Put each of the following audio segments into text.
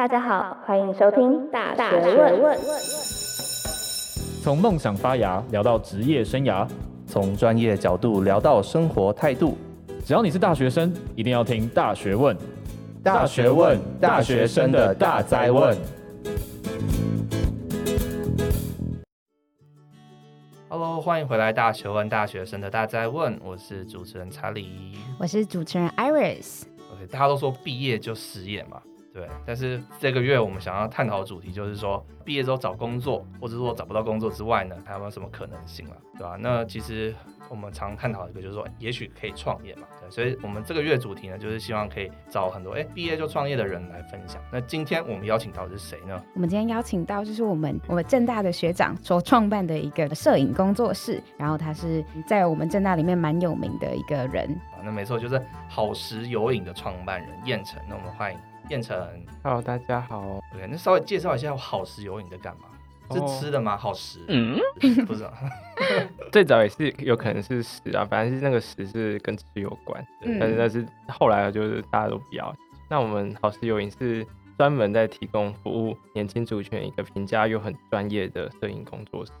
大家好，欢迎收听《大学问》。从梦想发芽聊到职业生涯，从专业角度聊到生活态度。只要你是大学生，一定要听《大学问》。大学问，大学生的大哉问。Hello，欢迎回来，《大学问》大学生的大哉问。我是主持人查理，我是主持人 Iris。OK，大家都说毕业就失业嘛。对，但是这个月我们想要探讨的主题就是说，毕业之后找工作，或者说找不到工作之外呢，还有没有什么可能性了，对吧？那其实我们常探讨一个，就是说，也许可以创业嘛。对，所以我们这个月主题呢，就是希望可以找很多哎毕业就创业的人来分享。那今天我们邀请到的是谁呢？我们今天邀请到就是我们我们正大的学长所创办的一个摄影工作室，然后他是在我们正大里面蛮有名的一个人。啊，那没错，就是好时有影的创办人燕城。那我们欢迎。彦丞，Hello，大家好。OK，那稍微介绍一下好食有影在干嘛？Oh. 是吃的吗？好食？嗯，不知道。最早也是有可能是食啊，反正是那个食是跟吃有关。嗯、但是但是后来就是大家都不要。那我们好食有影是专门在提供服务年轻族群一个平价又很专业的摄影工作室。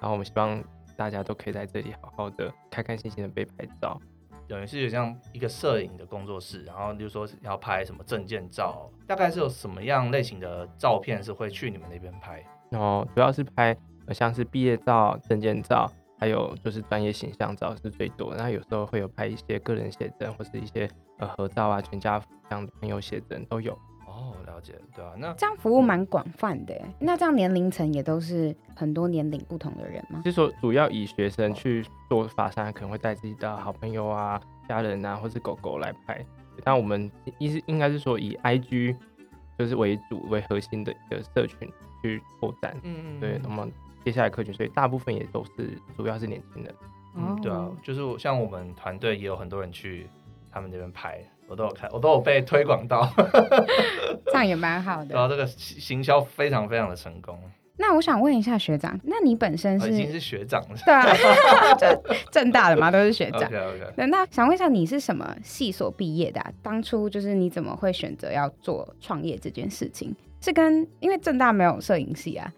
然后我们希望大家都可以在这里好好的开开心心的被拍照。等于是有像一个摄影的工作室，然后就是说要拍什么证件照，大概是有什么样类型的照片是会去你们那边拍？然后主要是拍像是毕业照、证件照，还有就是专业形象照是最多。然后有时候会有拍一些个人写真或是一些呃合照啊、全家福这样的朋友写真都有。哦，了解，对啊，那这样服务蛮广泛的，那这样年龄层也都是很多年龄不同的人吗？就是说主要以学生去做法山，可能会带自己的好朋友啊、家人啊，或是狗狗来拍。但我们意思应该是说以 IG 就是为主为核心的一个社群去拓展。嗯嗯。对，那么接下来客群，所以大部分也都是主要是年轻人。嗯，对啊，就是像我们团队也有很多人去他们那边拍。我都有看，我都有被推广到，这样也蛮好的。然后这个行销非常非常的成功。那我想问一下学长，那你本身是已经是学长了？对啊，就正大的嘛，都是学长。OK OK。那那想问一下，你是什么系所毕业的啊？当初就是你怎么会选择要做创业这件事情？是跟因为正大没有摄影系啊，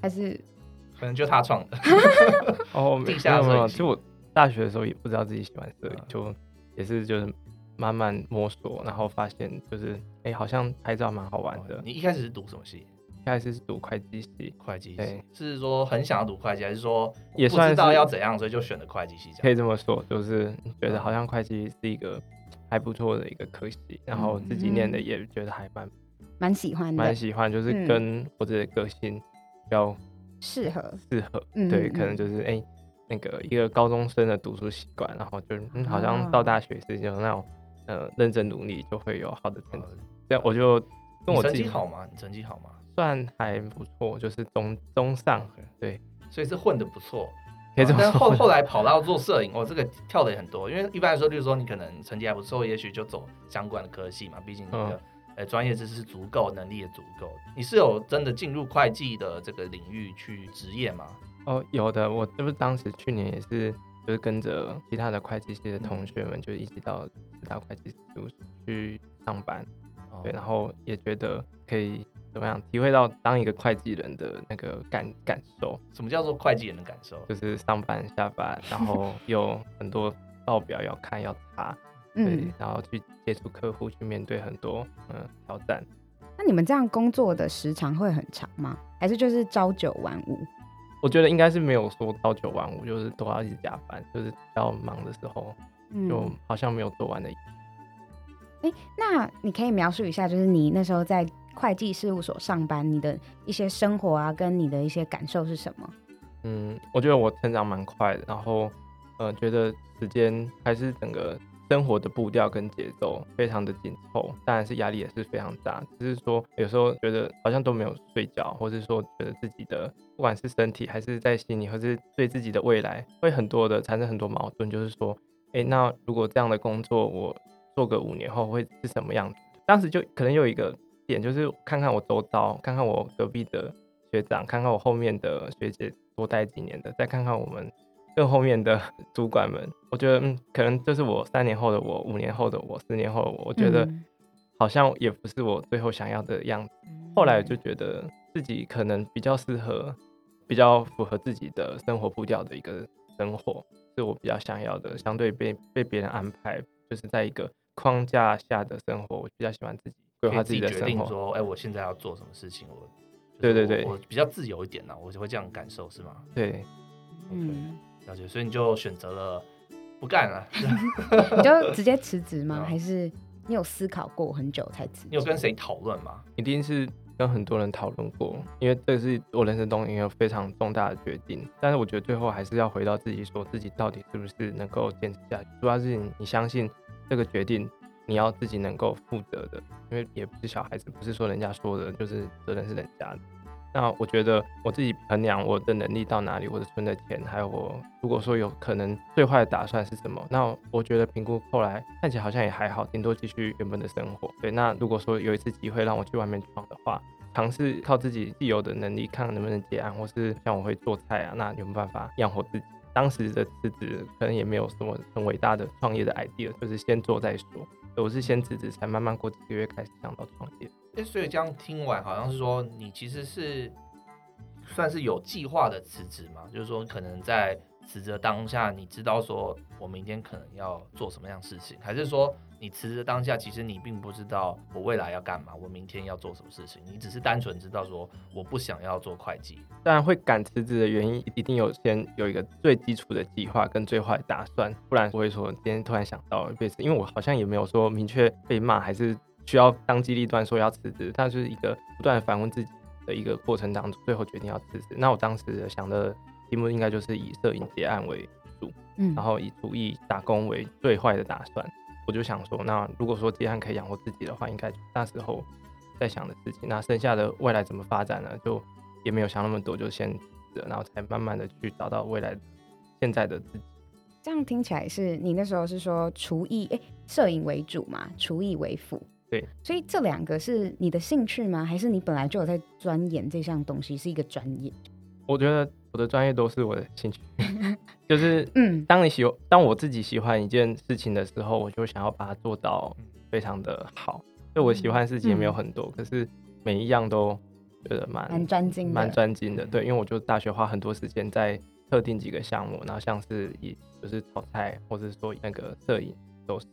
还是可能就他创的？哦，地下没有。其实我大学的时候也不知道自己喜欢摄影，就也是就是。慢慢摸索，然后发现就是，哎、欸，好像拍照蛮好玩的。你一开始是读什么系？一开始是读会计系。会计系是说很想要读会计，还是说也算不知道要怎样，所以就选了会计系？可以这么说，就是觉得好像会计是一个还不错的一个科系，嗯、然后自己念的也觉得还蛮蛮喜欢的，蛮喜欢，就是跟我自己的个性比较适合，适合。对，可能就是哎、欸，那个一个高中生的读书习惯，然后就嗯，好像到大学是就那种。呃，认真努力就会有好的成绩。这样我就跟我成绩好吗？你成绩好吗？算还不错，就是中中上。对，所以是混的不错。但后 后来跑到做摄影，我这个跳的也很多。因为一般来说，例如说你可能成绩还不错，也许就走相关的科系嘛。毕竟你的呃专业知识是足够，能力也足够。你是有真的进入会计的这个领域去职业吗？哦，有的。我这不是当时去年也是。就是跟着其他的会计系的同学们，就一起到四大会计事务所去上班，哦、对，然后也觉得可以怎么样体会到当一个会计人的那个感感受。什么叫做会计人的感受？就是上班下班，然后 有很多报表要看要查，对，嗯、然后去接触客户，去面对很多嗯挑战。那你们这样工作的时长会很长吗？还是就是朝九晚五？我觉得应该是没有说朝九晚五，就是都要一直加班，就是比较忙的时候，就好像没有做完的。哎、嗯欸，那你可以描述一下，就是你那时候在会计事务所上班，你的一些生活啊，跟你的一些感受是什么？嗯，我觉得我成长蛮快的，然后呃，觉得时间还是整个。生活的步调跟节奏非常的紧凑，当然是压力也是非常大。只是说有时候觉得好像都没有睡觉，或是说觉得自己的不管是身体还是在心里，或是对自己的未来，会很多的产生很多矛盾。就是说，哎、那如果这样的工作我做个五年后会是什么样子？当时就可能有一个点，就是看看我周遭，看看我隔壁的学长，看看我后面的学姐多待几年的，再看看我们。更后面的 主管们，我觉得，嗯，可能就是我三年后的我，五年后的我，十年后的我，我觉得好像也不是我最后想要的样子。后来就觉得自己可能比较适合，比较符合自己的生活步调的一个生活，是我比较想要的。相对被被别人安排，就是在一个框架下的生活，我比较喜欢自己规划自己的生活。决定说，哎，我现在要做什么事情？我，对对对，我比较自由一点呢，我就会这样感受，是吗？对，嗯，了解。所以你就选择了。不干了，你就直接辞职吗？还是你有思考过很久才辞职？你有跟谁讨论吗？一定是跟很多人讨论过，因为这是我人生中一个非常重大的决定。但是我觉得最后还是要回到自己，说自己到底是不是能够坚持下去。主要是你相信这个决定，你要自己能够负责的，因为也不是小孩子，不是说人家说的，就是责任是人家的。那我觉得我自己衡量我的能力到哪里，我的存的钱，还有我如果说有可能最坏的打算是什么，那我觉得评估后来看起来好像也还好，顶多继续原本的生活。对，那如果说有一次机会让我去外面闯的话，尝试靠自己既有的能力，看能不能接案，或是像我会做菜啊，那有没有办法养活自己？当时的辞职可能也没有什么很伟大的创业的 idea，就是先做再说。我是先辞职，才慢慢过几个月开始想到创业。哎，所以这样听完，好像是说你其实是算是有计划的辞职嘛？就是说，可能在辞职当下，你知道说我明天可能要做什么样事情，还是说你辞职当下，其实你并不知道我未来要干嘛，我明天要做什么事情，你只是单纯知道说我不想要做会计。当然会赶辞职的原因，一定有先有一个最基础的计划跟最坏打算，不然不会说今天突然想到被辞，因为我好像也没有说明确被骂还是。需要当机立断说要辞职，它就是一个不断反问自己的一个过程当中，最后决定要辞职。那我当时想的题目应该就是以摄影结案为主，嗯，然后以厨艺打工为最坏的打算。我就想说，那如果说结案可以养活自己的话，应该那时候在想的事情。那剩下的未来怎么发展呢？就也没有想那么多，就先辞职，然后才慢慢的去找到未来现在的自己。这样听起来是你那时候是说厨艺哎，摄影为主嘛，厨艺为辅。对，所以这两个是你的兴趣吗？还是你本来就有在钻研这项东西，是一个专业？我觉得我的专业都是我的兴趣，就是嗯，当你喜欢，当我自己喜欢一件事情的时候，我就想要把它做到非常的好。就我喜欢的事情也没有很多，嗯、可是每一样都觉得蛮蛮专精，蛮专精的。对，因为我就大学花很多时间在特定几个项目，然后像是以就是炒菜，或者说那个摄影都是。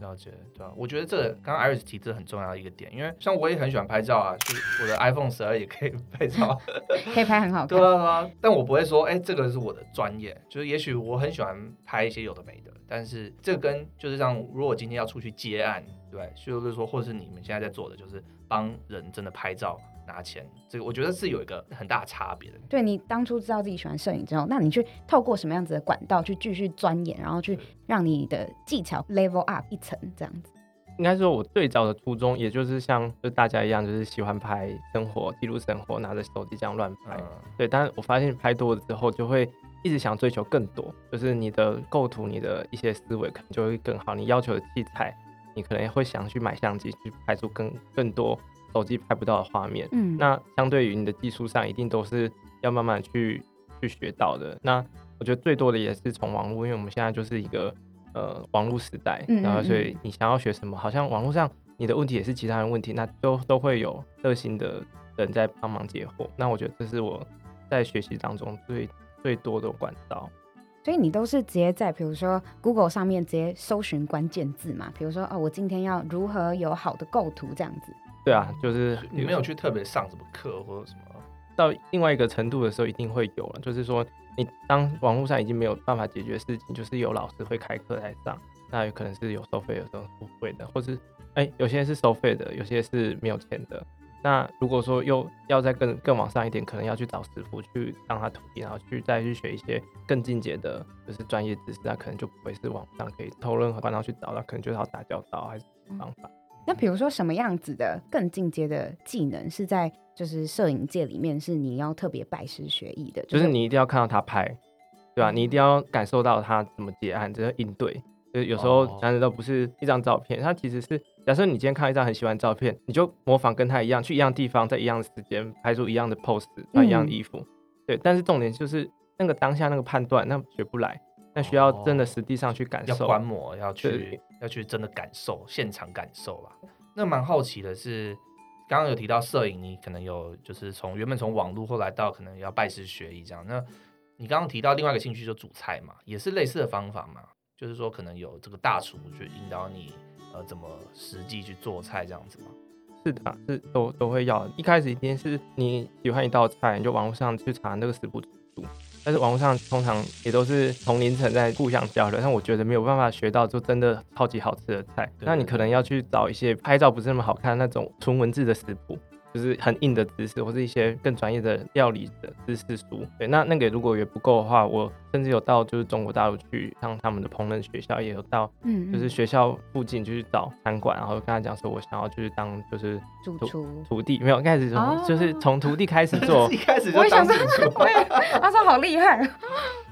了解，对吧？我觉得这个刚刚 Iris 提这很重要的一个点，因为像我也很喜欢拍照啊，就是我的 iPhone 十二也可以拍照，可以拍很好看。对啊，对啊，但我不会说，哎、欸，这个是我的专业。就是也许我很喜欢拍一些有的没的，但是这跟就是像如果今天要出去接案，对，就是说，或者是你们现在在做的，就是帮人真的拍照。拿钱，这个我觉得是有一个很大差别的。对，你当初知道自己喜欢摄影之后，那你去透过什么样子的管道去继续钻研，然后去让你的技巧 level up 一层，这样子。应该说，我最早的初衷，也就是像就大家一样，就是喜欢拍生活、记录生活，拿着手机这样乱拍。嗯、对，但是我发现拍多了之后，就会一直想追求更多，就是你的构图、你的一些思维可能就会更好。你要求的器材，你可能会想去买相机去拍出更更多。手机拍不到的画面，嗯，那相对于你的技术上，一定都是要慢慢去去学到的。那我觉得最多的也是从网络，因为我们现在就是一个呃网络时代，然后所以你想要学什么，好像网络上你的问题也是其他人问题，那都都会有热心的人在帮忙解惑。那我觉得这是我在学习当中最最多的管道。所以你都是直接在比如说 Google 上面直接搜寻关键字嘛？比如说哦，我今天要如何有好的构图这样子。对啊，就是你没有去特别上什么课或者什么，到另外一个程度的时候，一定会有了。就是说，你当网络上已经没有办法解决事情，就是有老师会开课来上，那有可能是有收费，有时候不会的，或是哎，有些是收费的，有些是没有钱的。那如果说又要再更更往上一点，可能要去找师傅去让他徒弟，然后去再去学一些更进阶的，就是专业知识，那可能就不会是网上可以偷任何管道去找到，可能就是要打交道还是什么方法。那比如说什么样子的更进阶的技能是在就是摄影界里面是你要特别拜师学艺的，就是你一定要看到他拍，对吧？你一定要感受到他怎么结案，怎么应对。就是有时候难的都不是一张照片，他其实是假设你今天看一张很喜欢的照片，你就模仿跟他一样，去一样地方，在一样的时间拍出一样的 pose，穿一样的衣服，对。但是重点就是那个当下那个判断，那学不来，那需要真的实际上去感受，要观摩，要去。要去真的感受现场感受啦。那蛮好奇的是，刚刚有提到摄影，你可能有就是从原本从网络后来到可能要拜师学艺这样。那你刚刚提到另外一个兴趣就煮菜嘛，也是类似的方法嘛？就是说可能有这个大厨去引导你呃怎么实际去做菜这样子吗？是的，是都都会要。一开始一定是你喜欢一道菜，你就网络上去查那个食谱煮。但是网络上通常也都是同龄层在互相交流，但我觉得没有办法学到就真的超级好吃的菜。那你可能要去找一些拍照不是那么好看的那种纯文字的食谱。就是很硬的知识，或是一些更专业的料理的知识书。对，那那个如果也不够的话，我甚至有到就是中国大陆去上他们的烹饪学校，也有到嗯，就是学校附近就去找餐馆，然后跟他讲说我想要就是当就是主厨徒弟，没有开始从就是从徒弟开始做，一开始就当主厨。他说好厉害，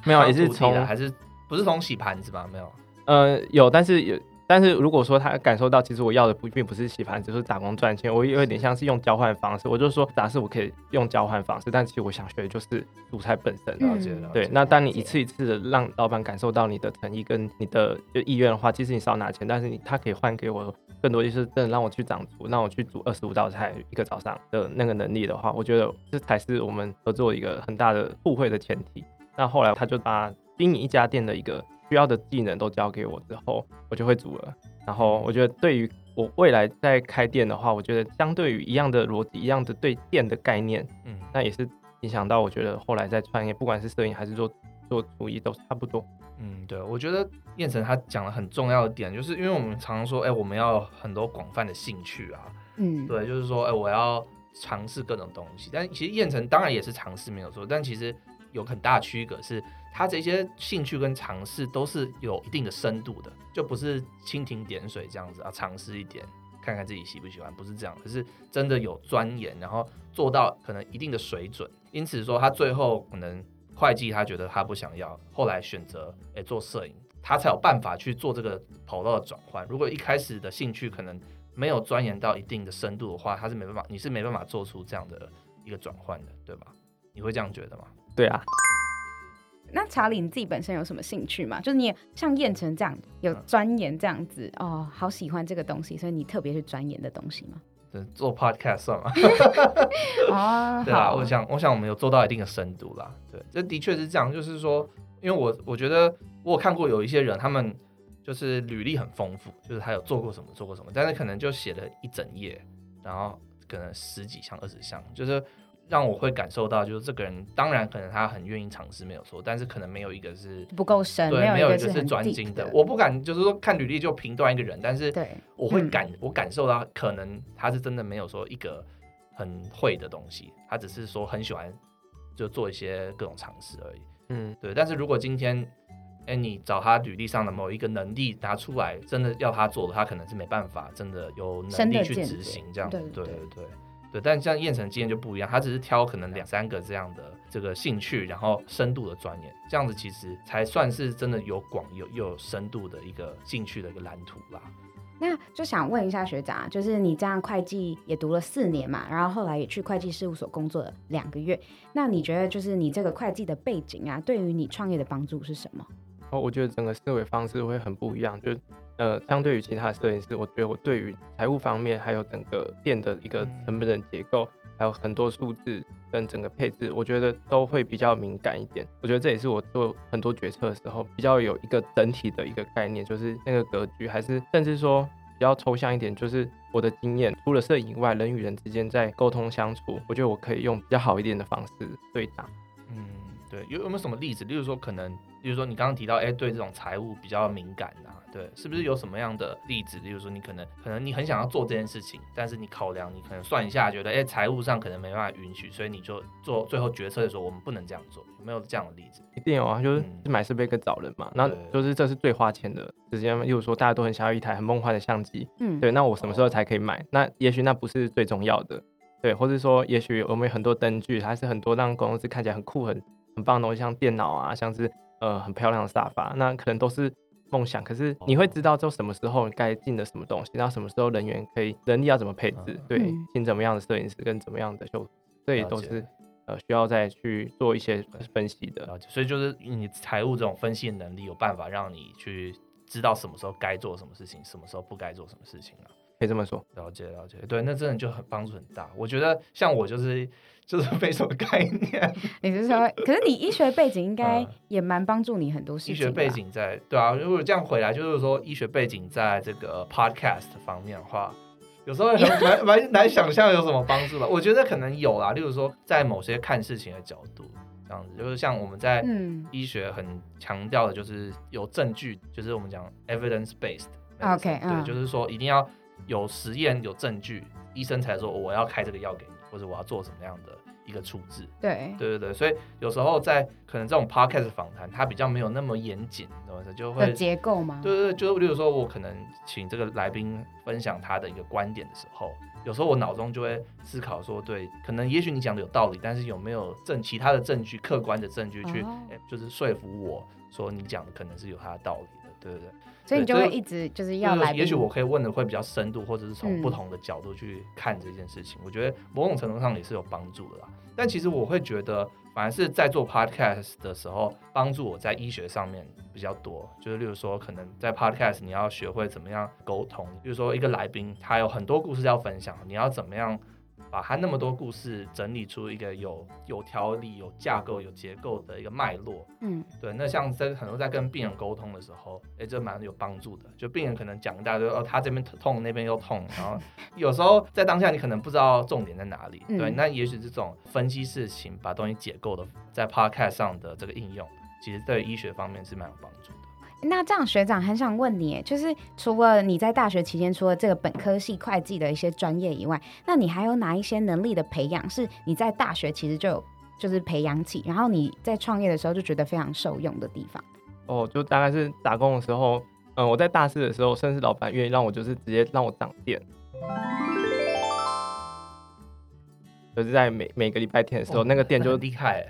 没有也是从还是不是从洗盘子吧？没有，呃，有，但是有。但是如果说他感受到，其实我要的不并不是洗盘，只是打工赚钱，我有点像是用交换方式。我就说，假设我可以用交换方式，但其实我想学的就是煮菜本身。了解了。对，那当你一次一次的让老板感受到你的诚意跟你的就意愿的话，其实你少拿钱，但是你他可以换给我更多，就是真的让我去掌厨，让我去煮二十五道菜一个早上的那个能力的话，我觉得这才是我们合作一个很大的互惠的前提。那后来他就把经营一家店的一个。需要的技能都交给我之后，我就会煮了。然后我觉得，对于我未来在开店的话，我觉得相对于一样的逻辑、一样的对店的概念，嗯，那也是影响到我觉得后来在创业，不管是摄影还是做做厨艺，都差不多。嗯，对，我觉得燕城他讲了很重要的点，就是因为我们常常说，哎，我们要很多广泛的兴趣啊，嗯，对，就是说，哎，我要尝试各种东西。但其实燕城当然也是尝试没有错，但其实有很大的区隔是。他这些兴趣跟尝试都是有一定的深度的，就不是蜻蜓点水这样子啊，尝试一点看看自己喜不喜欢，不是这样，可是真的有钻研，然后做到可能一定的水准。因此说他最后可能会计他觉得他不想要，后来选择诶做摄影，他才有办法去做这个跑道的转换。如果一开始的兴趣可能没有钻研到一定的深度的话，他是没办法，你是没办法做出这样的一个转换的，对吧？你会这样觉得吗？对啊。那查理，你自己本身有什么兴趣吗？就是你也像燕城这样有钻研这样子、嗯、哦，好喜欢这个东西，所以你特别去钻研的东西吗？做 podcast 算吗？哦，对啊，我想，我想我们有做到一定的深度啦。对，这的确是这样。就是说，因为我我觉得我有看过有一些人，他们就是履历很丰富，就是他有做过什么做过什么，但是可能就写了一整页，然后可能十几项、二十项，就是。让我会感受到，就是这个人，当然可能他很愿意尝试，没有错，但是可能没有一个是不够深，对，没有一个是专精的。我不敢就是说看履历就评断一个人，但是我会感、嗯、我感受到，可能他是真的没有说一个很会的东西，他只是说很喜欢就做一些各种尝试而已。嗯，对。但是如果今天，哎，你找他履历上的某一个能力拿出来，真的要他做的，他可能是没办法，真的有能力去执行这样。对对对。对但像燕城经验就不一样，他只是挑可能两三个这样的这个兴趣，然后深度的钻研，这样子其实才算是真的有广有又有深度的一个兴趣的一个蓝图啦。那就想问一下学长，就是你这样会计也读了四年嘛，然后后来也去会计事务所工作了两个月，那你觉得就是你这个会计的背景啊，对于你创业的帮助是什么？哦，我觉得整个思维方式会很不一样，就。呃，相对于其他的摄影师，我觉得我对于财务方面，还有整个店的一个成本的结构，还有很多数字跟整个配置，我觉得都会比较敏感一点。我觉得这也是我做很多决策的时候比较有一个整体的一个概念，就是那个格局，还是甚至说比较抽象一点，就是我的经验，除了摄影以外，人与人之间在沟通相处，我觉得我可以用比较好一点的方式对答。嗯，对，有有没有什么例子？例如说，可能，例如说你刚刚提到，哎，对这种财务比较敏感啊。对，是不是有什么样的例子？例如说，你可能可能你很想要做这件事情，但是你考量，你可能算一下，觉得哎，财务上可能没办法允许，所以你就做最后决策的时候，我们不能这样做。有没有这样的例子？一定有啊，就是买设备跟找人嘛。那、嗯、就是这是最花钱的时间。例如说，大家都很想要一台很梦幻的相机，嗯，对。那我什么时候才可以买？哦、那也许那不是最重要的，对。或者说，也许我们有很多灯具，还是很多让公司看起来很酷、很很棒的东西，像电脑啊，像是呃很漂亮的沙发，那可能都是。梦想，可是你会知道，就什么时候该进的什么东西，然后什么时候人员可以人力要怎么配置，嗯、对，请怎么样的摄影师跟怎么样的修，这也都是呃需要再去做一些分析的。所以就是你财务这种分析能力，有办法让你去知道什么时候该做什么事情，什么时候不该做什么事情了。可以这么说。了解了解，对，那真的就很帮助很大。我觉得像我就是就是 没什么概念。你是说，可是你医学背景应该也蛮帮助你很多事情。医学背景在对啊，如果这样回来，就是说医学背景在这个 podcast 方面的话，有时候很 蛮蛮难想象有什么帮助吧。我觉得可能有啦，例如说在某些看事情的角度。这样子就是像我们在医学很强调的，就是有证据，嗯、就是我们讲 evidence based。OK，对，就是说一定要有实验有证据，医生才说我要开这个药给你，或者我要做什么样的一个处置。对，对对对，所以有时候在可能这种 podcast 访谈，它比较没有那么严谨，懂吗？就会结构吗？对对对，就是比如说我可能请这个来宾分享他的一个观点的时候。有时候我脑中就会思考说，对，可能也许你讲的有道理，但是有没有证其他的证据、客观的证据去，哦欸、就是说服我说你讲的可能是有它的道理的，对不对？所以你就会一直就是要来，也许我可以问的会比较深度，或者是从不同的角度去看这件事情。嗯、我觉得某种程度上也是有帮助的啦。但其实我会觉得，反而是在做 podcast 的时候，帮助我在医学上面比较多。就是例如说，可能在 podcast 你要学会怎么样沟通。比如说，一个来宾他有很多故事要分享，你要怎么样？把他那么多故事整理出一个有有条理、有架构、有结构的一个脉络。嗯，对。那像在很多在跟病人沟通的时候，哎、欸，这蛮有帮助的。就病人可能讲一大堆，哦，他这边痛，那边又痛，然后 有时候在当下你可能不知道重点在哪里。对，嗯、那也许这种分析事情、把东西解构的，在 podcast 上的这个应用，其实对医学方面是蛮有帮助的。那这样学长很想问你，就是除了你在大学期间除了这个本科系会计的一些专业以外，那你还有哪一些能力的培养是你在大学其实就有就是培养起，然后你在创业的时候就觉得非常受用的地方？哦，就大概是打工的时候，嗯，我在大四的时候，甚至老板愿意让我就是直接让我掌店，就是在每每个礼拜天的时候，哦、那个店就厉害，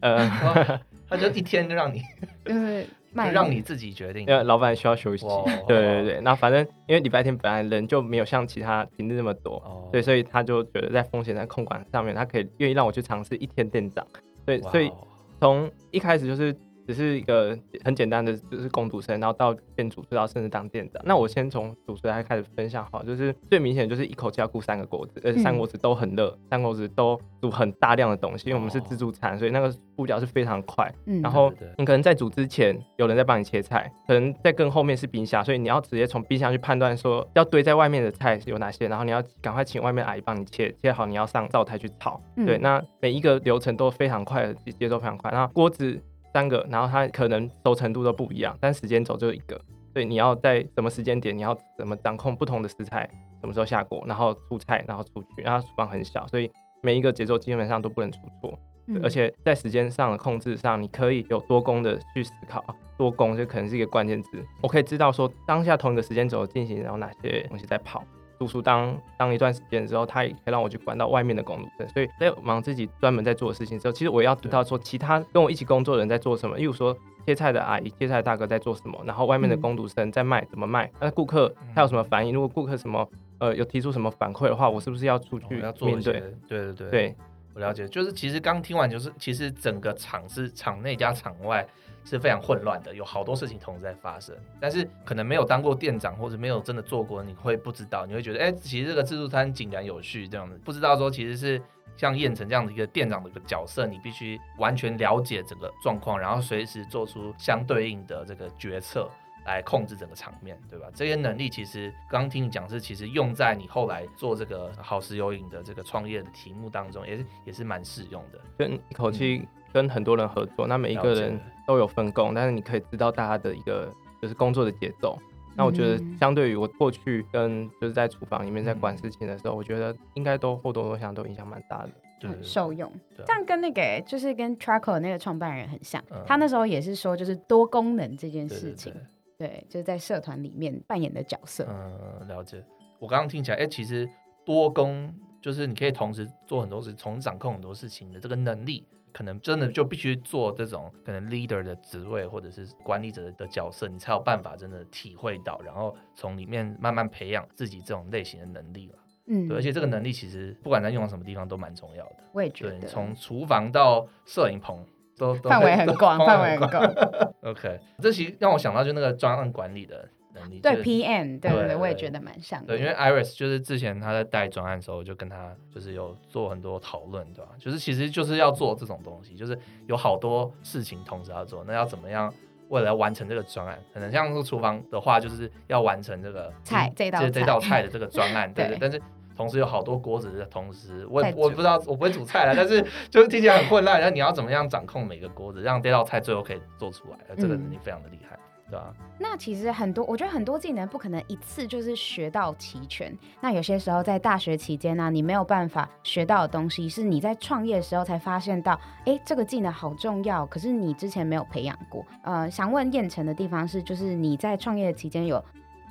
呃，他就一天就让你就是。就让你自己决定，因为老板需要休息。对对对，那反正因为礼拜天本来人就没有像其他平日那么多，对，所以他就觉得在风险在控管上面，他可以愿意让我去尝试一天店长。对，所以从一开始就是。只是一个很简单的，就是工读生，然后到变主厨，到甚至当店长。那我先从主持人开始分享好，就是最明显就是一口气要顾三个锅子，而且三个锅子都很热，三个锅子都煮很大量的东西，因为我们是自助餐，所以那个步调是非常快。然后你可能在煮之前有人在帮你切菜，可能在更后面是冰箱，所以你要直接从冰箱去判断说要堆在外面的菜有哪些，然后你要赶快请外面阿姨帮你切，切好你要上灶台去炒。对，那每一个流程都非常快，节奏非常快。然后锅子。三个，然后它可能熟程度都不一样，但时间轴就一个，所以你要在什么时间点，你要怎么掌控不同的食材，什么时候下锅，然后出菜，然后出去，然后厨房很小，所以每一个节奏基本上都不能出错，嗯、而且在时间上的控制上，你可以有多功的去思考，多功就可能是一个关键字，我可以知道说当下同一个时间轴进行，然后哪些东西在跑。读书当当一段时间之后，他也可以让我去管到外面的工读生，所以在忙自己专门在做的事情之后，其实我也要知道说其他跟我一起工作的人在做什么，例如说切菜的阿姨、切菜的大哥在做什么，然后外面的工读生在卖怎么卖，那顾客他有什么反应？如果顾客什么呃有提出什么反馈的话，我是不是要出去面对？要做一些？对对对。对，我了解，就是其实刚听完就是其实整个场是场内加场外。是非常混乱的，有好多事情同时在发生，但是可能没有当过店长或者没有真的做过，你会不知道，你会觉得，哎、其实这个自助餐井然有序这样子，不知道说其实是像燕城这样的一个店长的一个角色，你必须完全了解整个状况，然后随时做出相对应的这个决策。来控制整个场面，对吧？这些能力其实刚刚听你讲是，其实用在你后来做这个好食有影的这个创业的题目当中，也是也是蛮适用的，跟一口气。嗯。跟很多人合作，那每一个人都有分工，但是你可以知道大家的一个就是工作的节奏。那我觉得相对于我过去跟就是在厨房里面在管事情的时候，我觉得应该都或多或少都影响蛮大的，很，受用。这样跟那个就是跟 Trackle 那个创办人很像，他那时候也是说就是多功能这件事情，对，就是在社团里面扮演的角色。嗯，了解。我刚刚听起来，哎，其实多工就是你可以同时做很多事，从掌控很多事情的这个能力。可能真的就必须做这种可能 leader 的职位，或者是管理者的角色，你才有办法真的体会到，然后从里面慢慢培养自己这种类型的能力了。嗯，对，而且这个能力其实不管在用到什么地方都蛮重要的。我也觉得，从厨房到摄影棚都范围很广，范围很广。OK，这其实让我想到就那个专案管理的能力。对 PM，对对对，我也觉得蛮像的。对，因为 Iris 就是之前他在带专案的时候，就跟他就是有做很多讨论，对吧？就是其实就是要做这种东西，就是有好多事情同时要做，那要怎么样？为了要完成这个专案，可能像是厨房的话，就是要完成这个菜这道这道菜的这个专案，对对。对但是同时有好多锅子的同时，我我不知道，我不会煮菜了，但是 就是听起来很混乱。然后你要怎么样掌控每个锅子，让这道菜最后可以做出来？这个能力非常的厉害。对啊，那其实很多，我觉得很多技能不可能一次就是学到齐全。那有些时候在大学期间呢、啊，你没有办法学到的东西，是你在创业的时候才发现到，哎，这个技能好重要，可是你之前没有培养过。呃，想问燕城的地方是，就是你在创业的期间有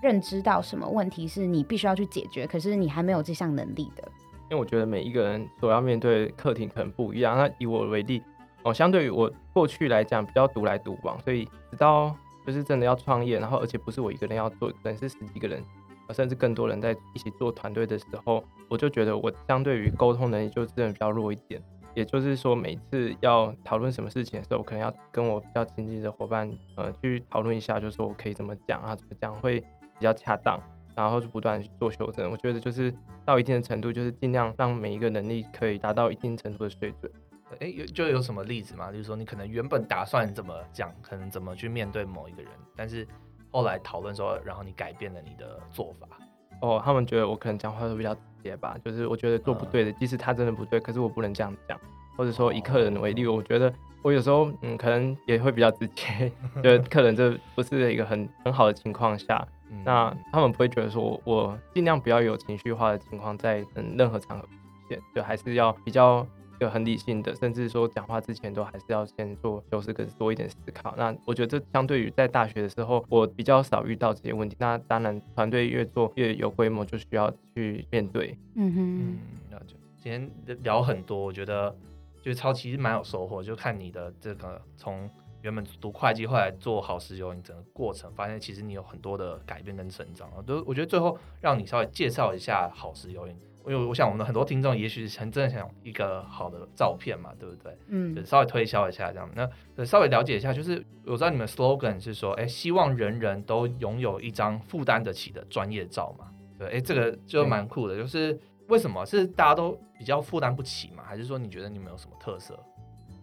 认知到什么问题是你必须要去解决，可是你还没有这项能力的？因为我觉得每一个人所要面对的课题可能不一样。那以我为例，哦，相对于我过去来讲比较独来独往，所以直到。就是真的要创业，然后而且不是我一个人要做，可能是十几个人，甚至更多人在一起做团队的时候，我就觉得我相对于沟通能力就真的比较弱一点。也就是说，每次要讨论什么事情的时候，我可能要跟我比较亲近的伙伴，呃，去讨论一下，就是说我可以怎么讲啊，怎么讲会比较恰当，然后就不断去做修正。我觉得就是到一定的程度，就是尽量让每一个能力可以达到一定程度的水准。哎，有就有什么例子吗？就是说，你可能原本打算怎么讲，可能怎么去面对某一个人，但是后来讨论说，然后你改变了你的做法。哦，他们觉得我可能讲话都比较直接吧，就是我觉得做不对的，嗯、即使他真的不对，可是我不能这样讲。或者说以客人为例，哦、我觉得我有时候嗯，可能也会比较直接，觉得客人这不是一个很很好的情况下，嗯、那他们不会觉得说我我尽量不要有情绪化的情况在嗯任何场合出现，就还是要比较。就很理性的，甚至说讲话之前都还是要先做修饰，跟多一点思考。那我觉得这相对于在大学的时候，我比较少遇到这些问题。那当然，团队越做越有规模，就需要去面对。嗯哼，嗯，那就今天聊很多，我觉得就是超其实蛮有收获。就看你的这个从原本读会计，后来做好石油，你整个过程，发现其实你有很多的改变跟成长。都我觉得最后让你稍微介绍一下好石油。因为我想，我们的很多听众也许很真的想一个好的照片嘛，对不对？嗯，就稍微推销一下这样。那稍微了解一下，就是我知道你们 slogan 是说，哎，希望人人都拥有一张负担得起的专业照嘛。对，哎，这个就蛮酷的。就是为什么是大家都比较负担不起嘛？还是说你觉得你们有什么特色？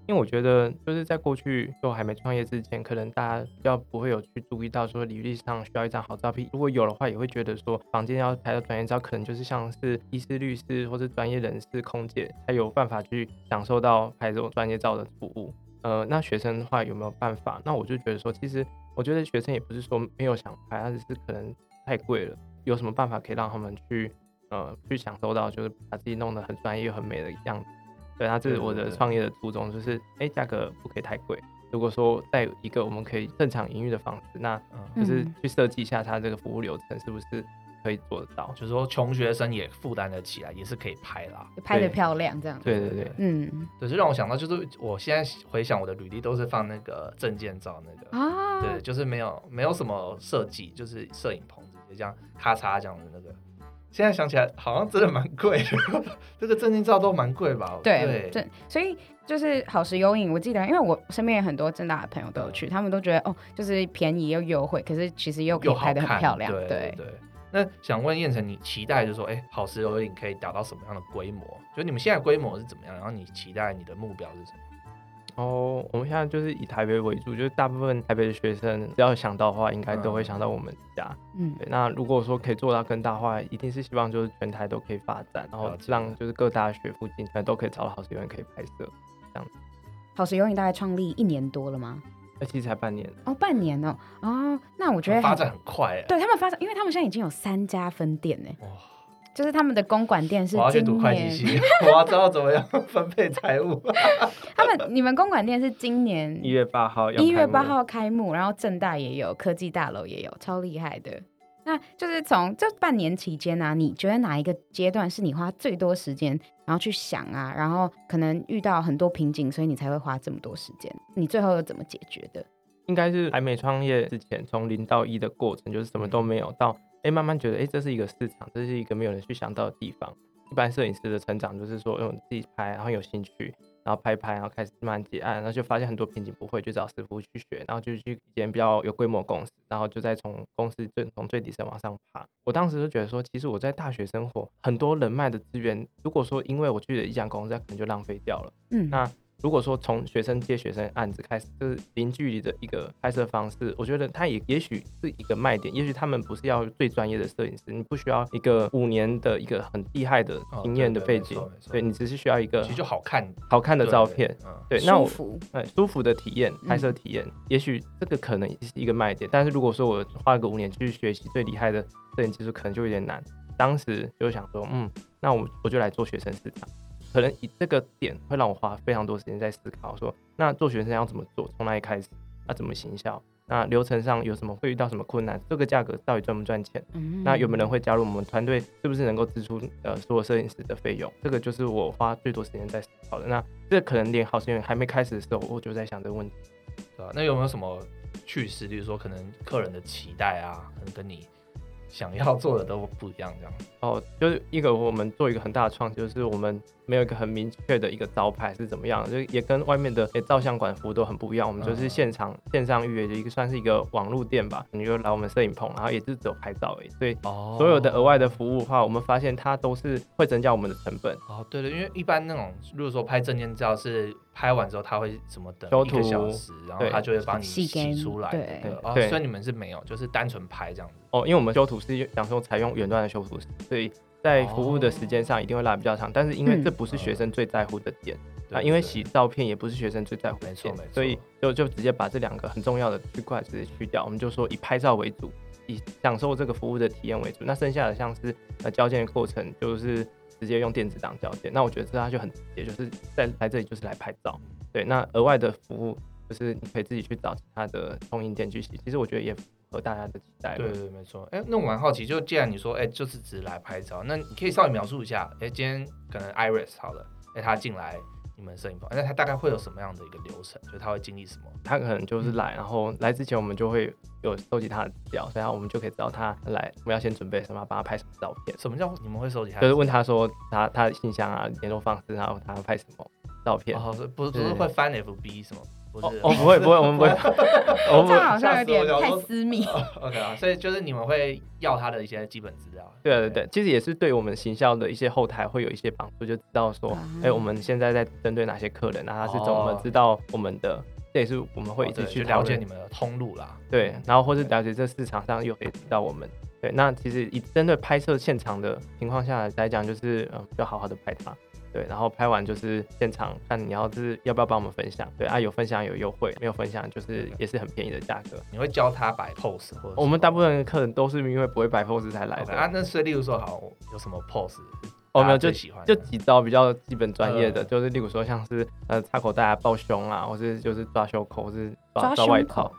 因为我觉得，就是在过去就还没创业之前，可能大家要不会有去注意到说履历上需要一张好照片。如果有的话，也会觉得说房间要拍到专业照，可能就是像是医师、律师或者专业人士、空姐才有办法去享受到拍这种专业照的服务。呃，那学生的话有没有办法？那我就觉得说，其实我觉得学生也不是说没有想拍，他只是可能太贵了。有什么办法可以让他们去呃去享受到，就是把自己弄得很专业很美的样子？对，那这是我的创业的初衷，就是哎，价格不可以太贵。如果说在一个我们可以正常营运的方式，那就是去设计一下它这个服务流程是不是可以做得到？就是说穷学生也负担得起来，也是可以拍啦，拍的漂亮这样。对对对，嗯，对，就让我想到，就是我现在回想我的履历都是放那个证件照那个啊，对，就是没有没有什么设计，就是摄影棚直接这样咔嚓这样的那个。现在想起来，好像真的蛮贵的，这个证件照都蛮贵吧？对，对，所以就是好时优影，我记得，因为我身边有很多正大的朋友都有去，嗯、他们都觉得哦，就是便宜又优惠，可是其实又可以拍得很漂亮。对对，对。那想问燕城，你期待就是说，哎、欸，好时优影可以达到什么样的规模？就你们现在规模是怎么样？然后你期待你的目标是什么？哦，我们现在就是以台北为主，就是大部分台北的学生只要想到的话，应该都会想到我们家。嗯，对。那如果说可以做到更大化，一定是希望就是全台都可以发展，然后让就是各大学附近都可以找到好食油饮可以拍摄这样子。好食油饮大概创立一年多了吗？那其实才半年哦，半年哦，哦，那我觉得发展很快。对他们发展，因为他们现在已经有三家分店呢。哇。就是他们的公馆店是今年，我要去读会计系，我要知道怎么样分配财务。他们你们公馆店是今年一月八号，一月八号开幕，然后正大也有，科技大楼也有，超厉害的。那就是从这半年期间呢、啊，你觉得哪一个阶段是你花最多时间，然后去想啊，然后可能遇到很多瓶颈，所以你才会花这么多时间？你最后又怎么解决的？应该是还没创业之前，从零到一的过程，就是什么都没有到。哎，慢慢觉得，哎，这是一个市场，这是一个没有人去想到的地方。一般摄影师的成长就是说，用自己拍，然后有兴趣。然后拍拍，然后开始慢慢结案，然后就发现很多瓶颈不会，就找师傅去学，然后就去一间比较有规模的公司，然后就再从公司最从最底层往上爬。我当时就觉得说，其实我在大学生活，很多人脉的资源，如果说因为我去了一家公司，那可能就浪费掉了。嗯，那。如果说从学生接学生案子开始，就是零距离的一个拍摄方式，我觉得它也也许是一个卖点。也许他们不是要最专业的摄影师，你不需要一个五年的一个很厉害的经验的背景，哦、对，对，对，你只是需要一个其实就好看好看的照片，对，那我舒服，对，舒服的体验，拍摄体验，嗯、也许这个可能也是一个卖点。但是如果说我花个五年去学习最厉害的摄影技术，可能就有点难。当时就想说，嗯，那我我就来做学生市场。可能以这个点会让我花非常多时间在思考，说那做学生要怎么做，从哪里开始，那怎么行销，那流程上有什么会遇到什么困难，这个价格到底赚不赚钱，嗯、那有没有人会加入我们团队，是不是能够支出呃所有摄影师的费用，这个就是我花最多时间在思考的。那这可能连好摄影还没开始的时候，我就在想这个问题，对吧？那有没有什么趣事，比如说可能客人的期待啊，可能跟你。想要做的都不一样，这样哦，就是一个我们做一个很大的创新，就是我们没有一个很明确的一个招牌是怎么样，就也跟外面的照相馆服务都很不一样。我们就是现场、嗯、线上预约的一个，算是一个网络店吧。你就来我们摄影棚，然后也是只有拍照而已。所以所有的额外的服务的话，我们发现它都是会增加我们的成本。哦，对的，因为一般那种如果说拍证件照是。拍完之后他会什么等一个小时，然后他就会帮你洗出来。对对，哦，所以你们是没有，就是单纯拍这样子。哦，因为我们修图是想说采用远端的修图，所以在服务的时间上一定会拉比较长。但是因为这不是学生最在乎的点啊，因为洗照片也不是学生最在乎的点，所以就就直接把这两个很重要的区块直接去掉。我们就说以拍照为主，以享受这个服务的体验为主。那剩下的像是呃交件的过程，就是。直接用电子档交接，那我觉得这他就很直接，就是在来这里就是来拍照。对，那额外的服务就是你可以自己去找其他的供应店去洗。其实我觉得也符合大家的期待。对，对对，没错。哎、欸，那我蛮好奇，就既然你说哎、欸，就是只来拍照，那你可以稍微描述一下，哎、欸，今天可能 Iris 好了，哎、欸，他进来。你们摄影棚，那他大概会有什么样的一个流程？就是他会经历什么？他可能就是来，然后来之前我们就会有收集他的资料，然后我们就可以知道他来，我们要先准备什么，帮他拍什么照片。什么叫你们会收集他？就是问他说他他的信箱啊、联络方式，然后他要拍什么照片？哦，不是不是会翻 FB 什么？哦哦，不会不会，我们不会。这样好像有点太私密。OK 啊，所以就是你们会要他的一些基本资料。对对对，其实也是对我们行销的一些后台会有一些帮助，就知道说，哎，我们现在在针对哪些客人，那他是怎么知道我们的？这也是我们会一直去了解你们的通路啦。对，然后或是了解这市场上又可以知道我们。对，那其实以针对拍摄现场的情况下来讲，就是嗯，要好好的拍它。对，然后拍完就是现场看你要是要不要帮我们分享，对啊，有分享有优惠，没有分享就是也是很便宜的价格。你会教他摆 pose，或者我们大部分的客人都是因为不会摆 pose 才来的 okay, 啊。那所以例如说好有什么 pose？哦，没有就喜欢就几招比较基本专业的，嗯、就是例如说像是呃插口袋啊、抱胸啊，或是就是抓袖口，或是抓抓外套。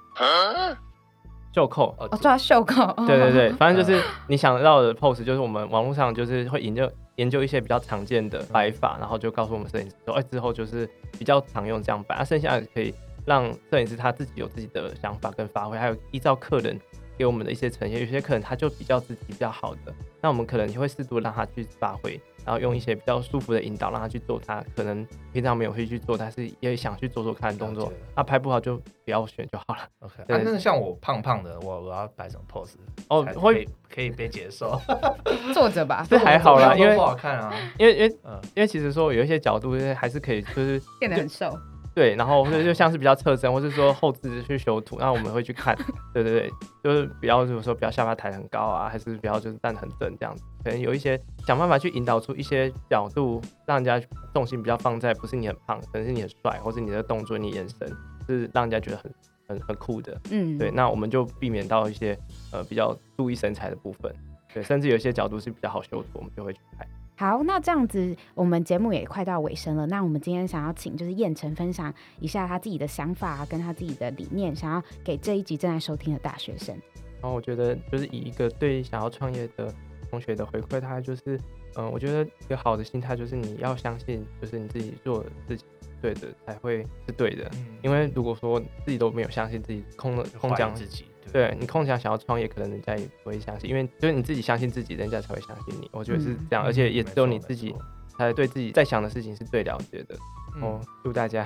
袖扣哦，抓袖扣，对对对，反正就是你想到的 pose，就是我们网络上就是会研究研究一些比较常见的摆法，然后就告诉我们摄影师说，哎，之后就是比较常用这样摆，啊，剩下的可以让摄影师他自己有自己的想法跟发挥，还有依照客人给我们的一些呈现，有些客人他就比较自己比较好的，那我们可能就会适度让他去发挥。然后用一些比较舒服的引导，让他去做他可能平常没有会去做，但是也想去做做看的动作。他拍不好就不要选就好了。OK，但是像我胖胖的，我我要摆什么 pose？哦，会可以被接受。坐着吧，这还好啦，因为不好看啊。因为因为因为其实说有一些角度还是可以，就是变得很瘦。对，然后或者就像是比较侧身，或是说后置去修图，那我们会去看，对对对，就是不要就是说不要下巴抬很高啊，还是不要就是站很正这样子，可能有一些想办法去引导出一些角度，让人家重心比较放在不是你很胖，可能是你很帅，或是你的动作、你眼神是让人家觉得很很很酷的，嗯，对，那我们就避免到一些呃比较注意身材的部分，对，甚至有一些角度是比较好修图，我们就会去拍。好，那这样子，我们节目也快到尾声了。那我们今天想要请就是彦丞分享一下他自己的想法跟他自己的理念，想要给这一集正在收听的大学生。然后我觉得就是以一个对想要创业的同学的回馈，他就是，嗯，我觉得一个好的心态就是你要相信，就是你自己做的事情对的才会是对的。嗯，因为如果说自己都没有相信自己，空了空降自己。对你空想想要创业，可能人家也不会相信，因为就是你自己相信自己，人家才会相信你。我觉得是这样，嗯、而且也只有你自己才对自己在想的事情是最了解的。嗯、哦，祝大家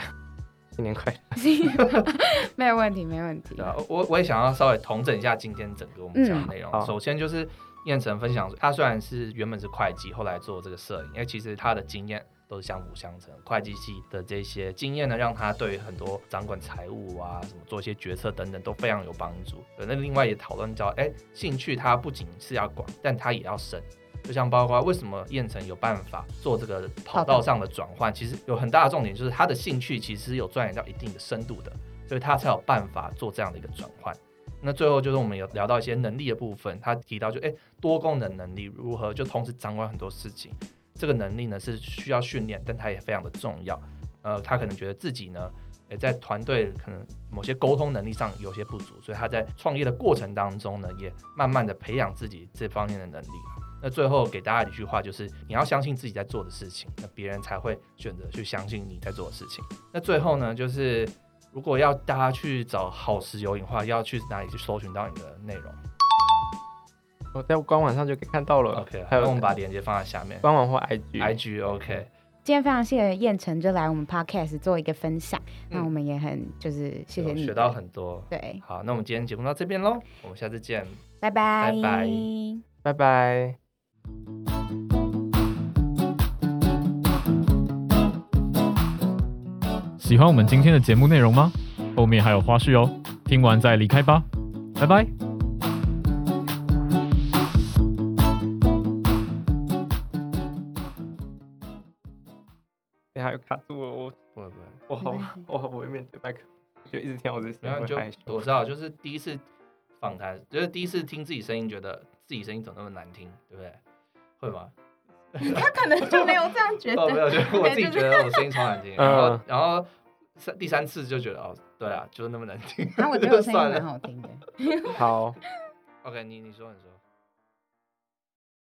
新年快乐！没有问题，没问题。对啊，我我也想要稍微统整一下今天整个我们讲的内容。嗯、首先就是彦丞分享，他虽然是原本是会计，后来做这个摄影，因为其实他的经验。都是相辅相成，会计系的这些经验呢，让他对很多掌管财务啊，什么做一些决策等等都非常有帮助。那另外也讨论到，哎，兴趣它不仅是要广，但它也要深。就像包括为什么彦丞有办法做这个跑道上的转换，其实有很大的重点就是他的兴趣其实有钻研到一定的深度的，所以他才有办法做这样的一个转换。那最后就是我们有聊到一些能力的部分，他提到就哎多功能能力如何就同时掌管很多事情。这个能力呢是需要训练，但它也非常的重要。呃，他可能觉得自己呢，也在团队可能某些沟通能力上有些不足，所以他在创业的过程当中呢，也慢慢的培养自己这方面的能力。那最后给大家一句话，就是你要相信自己在做的事情，那别人才会选择去相信你在做的事情。那最后呢，就是如果要大家去找好食有影的话，要去哪里去搜寻到你的内容？我在官网上就可以看到了。OK，还有我们把链接放在下面，官网或 IG，IG IG, OK。今天非常谢谢燕城就来我们 Podcast 做一个分享，嗯、那我们也很就是谢谢你，学到很多。对，好，那我们今天节目到这边喽，我们下次见，拜拜，拜拜，拜拜。喜欢我们今天的节目内容吗？后面还有花絮哦，听完再离开吧，拜拜。一直听我的声音，就我知道，就是第一次访谈，就是第一次听自己声音，觉得自己声音怎么那么难听，对不对？会吗？他可能就没有这样觉得，没有，就 我自己觉得我声音超难听，然后然后三第三次就觉得哦，对啊，就是那么难听。那我觉得我声音 蛮好听的。好，OK，你你说你说。